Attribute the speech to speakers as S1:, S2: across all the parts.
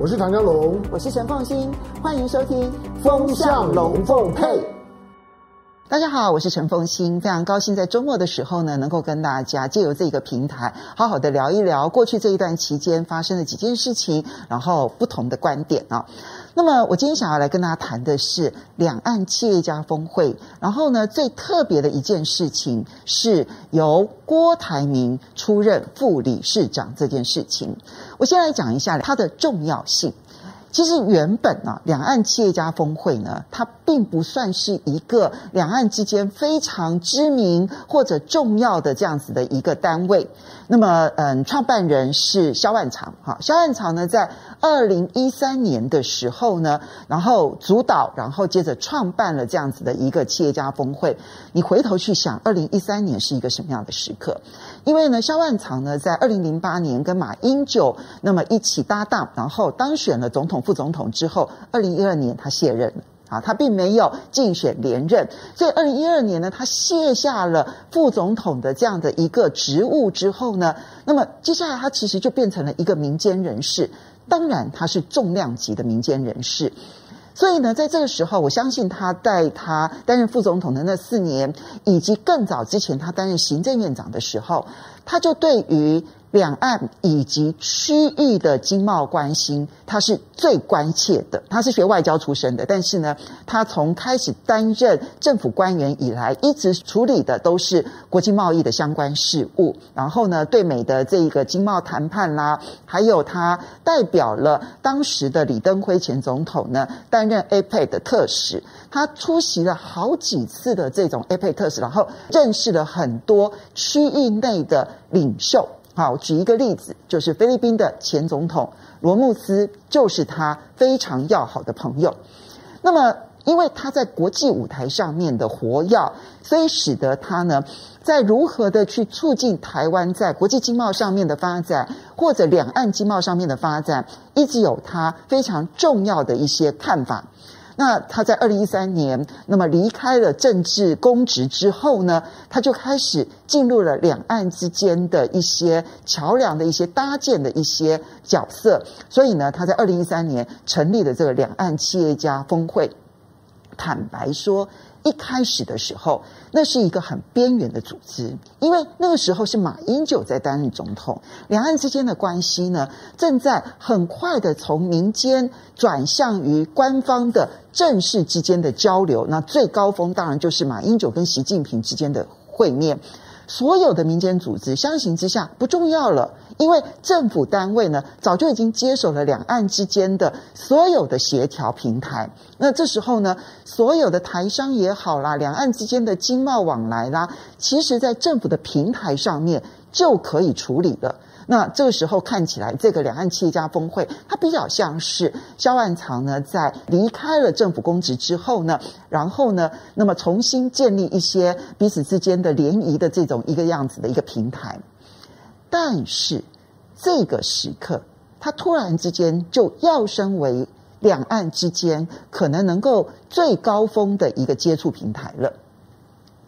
S1: 我是唐江龙，
S2: 我是陈凤新，欢迎收听《
S1: 风向龙凤配》。
S2: 大家好，我是陈凤新，非常高兴在周末的时候呢，能够跟大家借由这个平台，好好的聊一聊过去这一段期间发生的几件事情，然后不同的观点啊。那么我今天想要来跟大家谈的是两岸企业家峰会，然后呢，最特别的一件事情是由郭台铭出任副理事长这件事情。我先来讲一下它的重要性。其实原本啊，两岸企业家峰会呢，它并不算是一个两岸之间非常知名或者重要的这样子的一个单位。那么，嗯，创办人是萧万长，哈，萧万长呢，在二零一三年的时候呢，然后主导，然后接着创办了这样子的一个企业家峰会。你回头去想，二零一三年是一个什么样的时刻？因为呢，萧万长呢，在二零零八年跟马英九那么一起搭档，然后当选了总统、副总统之后，二零一二年他卸任了。啊，他并没有竞选连任，所以二零一二年呢，他卸下了副总统的这样的一个职务之后呢，那么接下来他其实就变成了一个民间人士，当然他是重量级的民间人士，所以呢，在这个时候，我相信他在他担任副总统的那四年，以及更早之前他担任行政院长的时候，他就对于。两岸以及区域的经贸关系，他是最关切的。他是学外交出身的，但是呢，他从开始担任政府官员以来，一直处理的都是国际贸易的相关事务。然后呢，对美的这一个经贸谈判啦，还有他代表了当时的李登辉前总统呢，担任 APEC 的特使。他出席了好几次的这种 APEC 特使，然后认识了很多区域内的领袖。好，举一个例子，就是菲律宾的前总统罗穆斯，就是他非常要好的朋友。那么，因为他在国际舞台上面的活跃，所以使得他呢，在如何的去促进台湾在国际经贸上面的发展，或者两岸经贸上面的发展，一直有他非常重要的一些看法。那他在二零一三年，那么离开了政治公职之后呢，他就开始进入了两岸之间的一些桥梁的一些搭建的一些角色。所以呢，他在二零一三年成立了这个两岸企业家峰会。坦白说，一开始的时候，那是一个很边缘的组织，因为那个时候是马英九在担任总统，两岸之间的关系呢，正在很快的从民间转向于官方的正式之间的交流。那最高峰当然就是马英九跟习近平之间的会面。所有的民间组织相形之下不重要了，因为政府单位呢早就已经接手了两岸之间的所有的协调平台。那这时候呢，所有的台商也好啦，两岸之间的经贸往来啦，其实在政府的平台上面就可以处理了。那这个时候看起来，这个两岸企业家峰会，它比较像是萧万长呢，在离开了政府公职之后呢，然后呢，那么重新建立一些彼此之间的联谊的这种一个样子的一个平台。但是这个时刻，它突然之间就要升为两岸之间可能能够最高峰的一个接触平台了。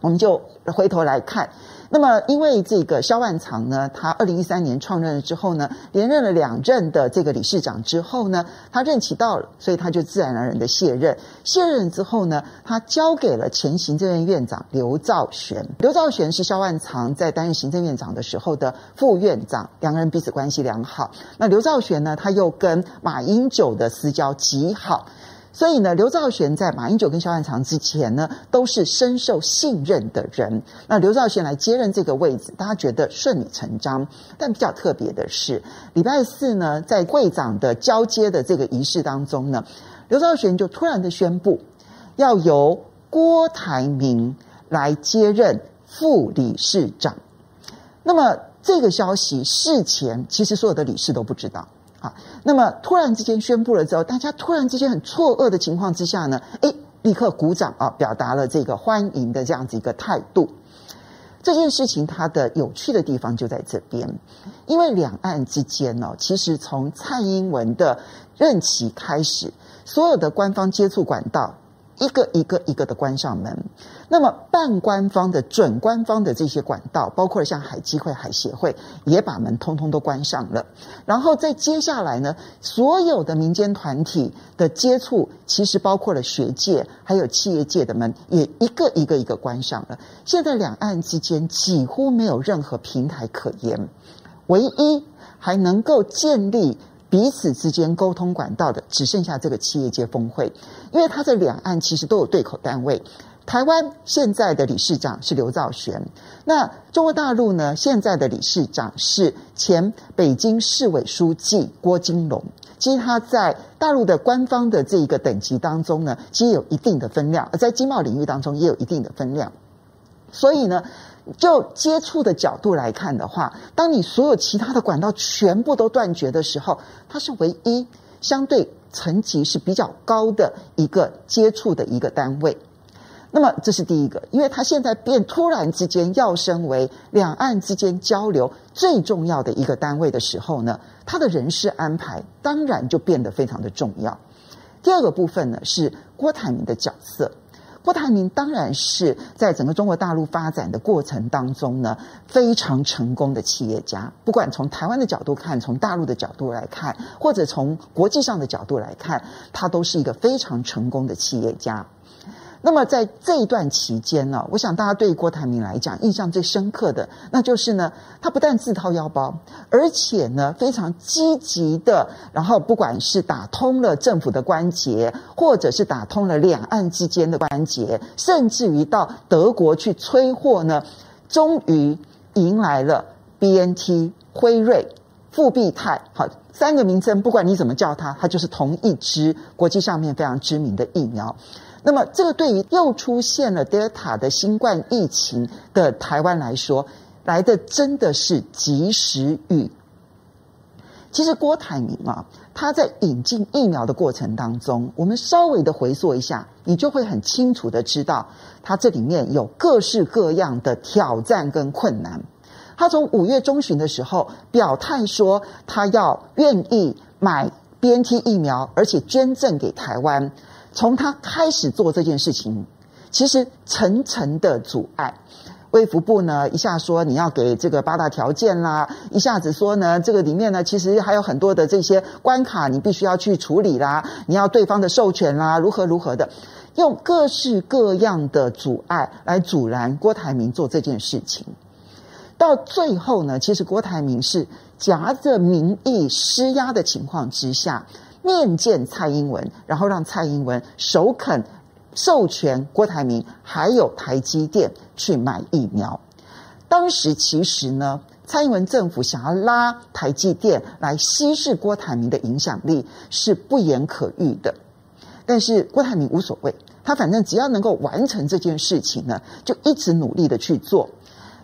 S2: 我们就回头来看。那么，因为这个萧万长呢，他二零一三年创任了之后呢，连任了两任的这个理事长之后呢，他任期到了，所以他就自然而然的卸任。卸任之后呢，他交给了前行政院院长刘兆玄。刘兆玄是萧万长在担任行政院长的时候的副院长，两个人彼此关系良好。那刘兆玄呢，他又跟马英九的私交极好。所以呢，刘兆玄在马英九跟萧万长之前呢，都是深受信任的人。那刘兆玄来接任这个位置，大家觉得顺理成章。但比较特别的是，礼拜四呢，在会长的交接的这个仪式当中呢，刘兆玄就突然的宣布，要由郭台铭来接任副理事长。那么这个消息事前其实所有的理事都不知道。啊，那么突然之间宣布了之后，大家突然之间很错愕的情况之下呢，诶，立刻鼓掌啊，表达了这个欢迎的这样子一个态度。这件事情它的有趣的地方就在这边，因为两岸之间呢，其实从蔡英文的任期开始，所有的官方接触管道一个一个一个的关上门。那么半官方的、准官方的这些管道，包括像海基会、海协会，也把门通通都关上了。然后在接下来呢，所有的民间团体的接触，其实包括了学界还有企业界的门，也一个一个一个关上了。现在两岸之间几乎没有任何平台可言，唯一还能够建立彼此之间沟通管道的，只剩下这个企业界峰会，因为它在两岸其实都有对口单位。台湾现在的理事长是刘兆玄，那中国大陆呢？现在的理事长是前北京市委书记郭金龙。其实他在大陆的官方的这一个等级当中呢，其实有一定的分量，而在经贸领域当中也有一定的分量。所以呢，就接触的角度来看的话，当你所有其他的管道全部都断绝的时候，它是唯一相对层级是比较高的一个接触的一个单位。那么这是第一个，因为他现在变突然之间要升为两岸之间交流最重要的一个单位的时候呢，他的人事安排当然就变得非常的重要。第二个部分呢，是郭台铭的角色，郭台铭当然是在整个中国大陆发展的过程当中呢，非常成功的企业家，不管从台湾的角度看，从大陆的角度来看，或者从国际上的角度来看，他都是一个非常成功的企业家。那么在这一段期间呢，我想大家对郭台铭来讲印象最深刻的，那就是呢，他不但自掏腰包，而且呢非常积极的，然后不管是打通了政府的关节，或者是打通了两岸之间的关节，甚至于到德国去催货呢，终于迎来了 BNT、辉瑞、复必泰，好，三个名称，不管你怎么叫它，它就是同一支国际上面非常知名的疫苗。那么，这个对于又出现了 Delta 的新冠疫情的台湾来说，来的真的是及时雨。其实郭台铭啊，他在引进疫苗的过程当中，我们稍微的回溯一下，你就会很清楚的知道，他这里面有各式各样的挑战跟困难。他从五月中旬的时候表态说，他要愿意买 BNT 疫苗，而且捐赠给台湾。从他开始做这件事情，其实层层的阻碍。卫福部呢，一下说你要给这个八大条件啦，一下子说呢，这个里面呢，其实还有很多的这些关卡，你必须要去处理啦，你要对方的授权啦，如何如何的，用各式各样的阻碍来阻拦郭台铭做这件事情。到最后呢，其实郭台铭是夹着民意施压的情况之下。面见蔡英文，然后让蔡英文首肯授权郭台铭还有台积电去买疫苗。当时其实呢，蔡英文政府想要拉台积电来稀释郭台铭的影响力是不言可喻的。但是郭台铭无所谓，他反正只要能够完成这件事情呢，就一直努力的去做。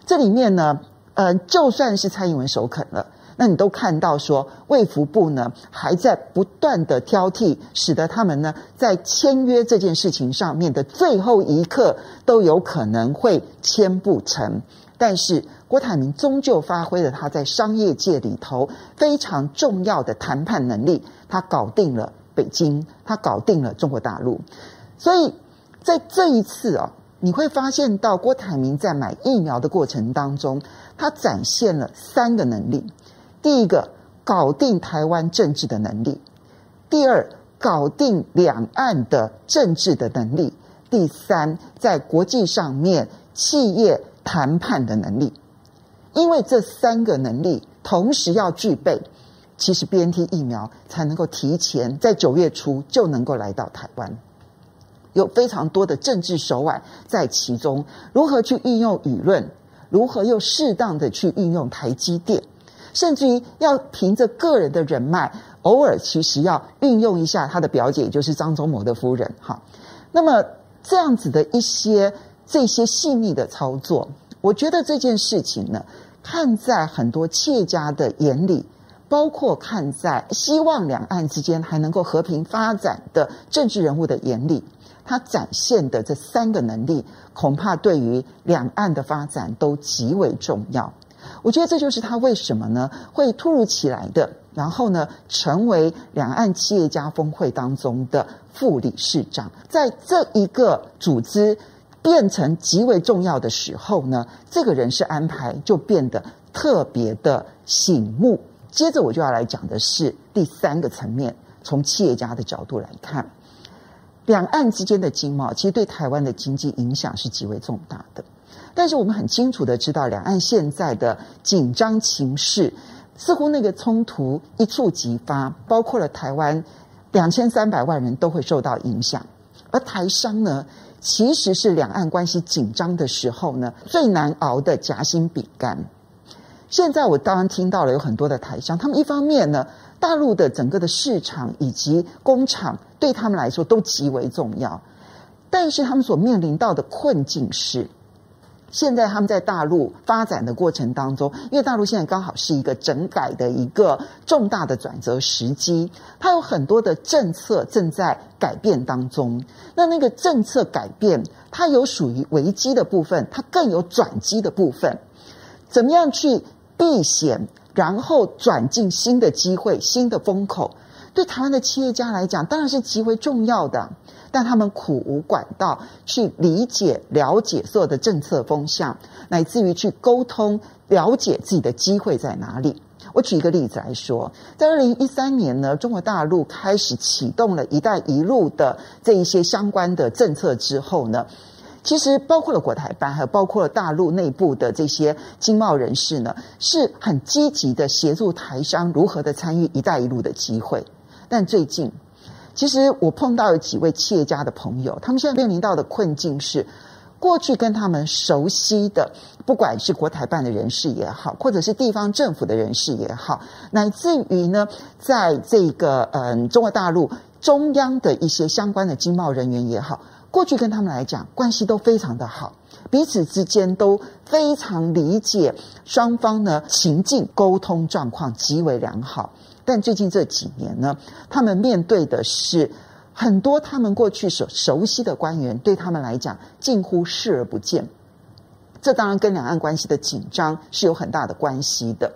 S2: 这里面呢，呃，就算是蔡英文首肯了。那你都看到说，卫福部呢还在不断的挑剔，使得他们呢在签约这件事情上面的最后一刻都有可能会签不成。但是郭台铭终究发挥了他在商业界里头非常重要的谈判能力，他搞定了北京，他搞定了中国大陆。所以在这一次啊，你会发现到郭台铭在买疫苗的过程当中，他展现了三个能力。第一个，搞定台湾政治的能力；第二，搞定两岸的政治的能力；第三，在国际上面企业谈判的能力。因为这三个能力同时要具备，其实 BNT 疫苗才能够提前在九月初就能够来到台湾。有非常多的政治手腕在其中，如何去运用舆论，如何又适当的去运用台积电。甚至于要凭着个人的人脉，偶尔其实要运用一下他的表姐，就是张忠谋的夫人。哈，那么这样子的一些这些细腻的操作，我觉得这件事情呢，看在很多企业家的眼里，包括看在希望两岸之间还能够和平发展的政治人物的眼里，他展现的这三个能力，恐怕对于两岸的发展都极为重要。我觉得这就是他为什么呢会突如其来的然后呢，成为两岸企业家峰会当中的副理事长。在这一个组织变成极为重要的时候呢，这个人事安排就变得特别的醒目。接着我就要来讲的是第三个层面，从企业家的角度来看，两岸之间的经贸其实对台湾的经济影响是极为重大的。但是我们很清楚的知道，两岸现在的紧张情势。似乎那个冲突一触即发，包括了台湾两千三百万人都会受到影响，而台商呢，其实是两岸关系紧张的时候呢，最难熬的夹心饼干。现在我当然听到了有很多的台商，他们一方面呢，大陆的整个的市场以及工厂对他们来说都极为重要，但是他们所面临到的困境是。现在他们在大陆发展的过程当中，因为大陆现在刚好是一个整改的一个重大的转折时机，它有很多的政策正在改变当中。那那个政策改变，它有属于危机的部分，它更有转机的部分。怎么样去避险，然后转进新的机会、新的风口，对台湾的企业家来讲，当然是极为重要的。但他们苦无管道去理解、了解所有的政策风向，乃至于去沟通、了解自己的机会在哪里。我举一个例子来说，在二零一三年呢，中国大陆开始启动了一带一路的这一些相关的政策之后呢，其实包括了国台办，还有包括了大陆内部的这些经贸人士呢，是很积极的协助台商如何的参与一带一路的机会。但最近，其实我碰到有几位企业家的朋友，他们现在面临到的困境是，过去跟他们熟悉的，不管是国台办的人士也好，或者是地方政府的人士也好，乃至于呢，在这个嗯中国大陆中央的一些相关的经贸人员也好，过去跟他们来讲关系都非常的好，彼此之间都非常理解双方呢情境，沟通状况极为良好。但最近这几年呢，他们面对的是很多他们过去所熟悉的官员，对他们来讲近乎视而不见。这当然跟两岸关系的紧张是有很大的关系的。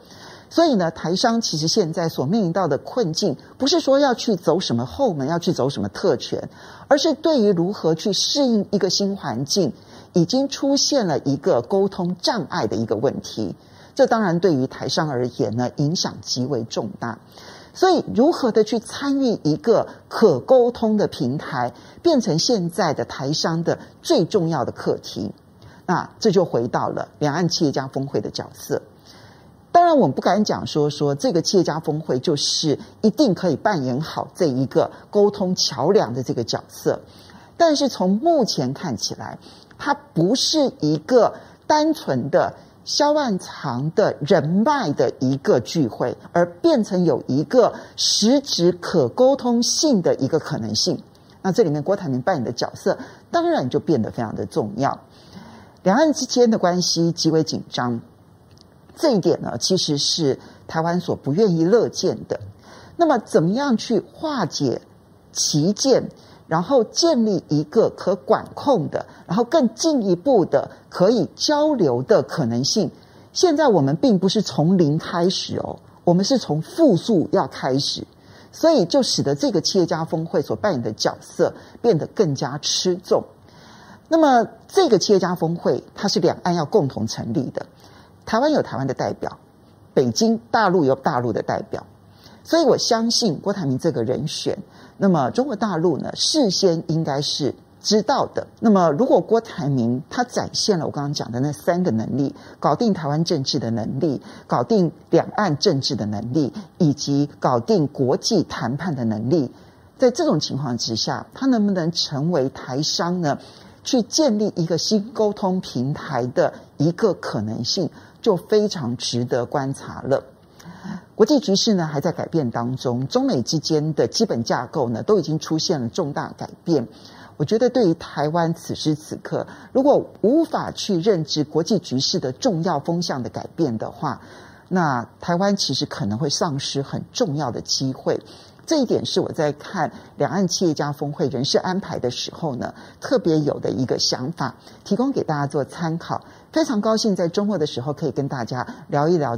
S2: 所以呢，台商其实现在所面临到的困境，不是说要去走什么后门，要去走什么特权，而是对于如何去适应一个新环境，已经出现了一个沟通障碍的一个问题。这当然对于台商而言呢，影响极为重大。所以，如何的去参与一个可沟通的平台，变成现在的台商的最重要的课题。那这就回到了两岸企业家峰会的角色。当然，我们不敢讲说说这个企业家峰会就是一定可以扮演好这一个沟通桥梁的这个角色。但是从目前看起来，它不是一个单纯的。销万长的人脉的一个聚会，而变成有一个实质可沟通性的一个可能性。那这里面郭台铭扮演的角色，当然就变得非常的重要。两岸之间的关系极为紧张，这一点呢，其实是台湾所不愿意乐见的。那么，怎么样去化解歧见？然后建立一个可管控的，然后更进一步的可以交流的可能性。现在我们并不是从零开始哦，我们是从负数要开始，所以就使得这个企业家峰会所扮演的角色变得更加吃重。那么这个企业家峰会它是两岸要共同成立的，台湾有台湾的代表，北京大陆有大陆的代表，所以我相信郭台铭这个人选。那么中国大陆呢，事先应该是知道的。那么如果郭台铭他展现了我刚刚讲的那三个能力，搞定台湾政治的能力，搞定两岸政治的能力，以及搞定国际谈判的能力，在这种情况之下，他能不能成为台商呢，去建立一个新沟通平台的一个可能性，就非常值得观察了。国际局势呢还在改变当中，中美之间的基本架构呢都已经出现了重大改变。我觉得对于台湾此时此刻，如果无法去认知国际局势的重要风向的改变的话，那台湾其实可能会丧失很重要的机会。这一点是我在看两岸企业家峰会人事安排的时候呢，特别有的一个想法，提供给大家做参考。非常高兴在周末的时候可以跟大家聊一聊。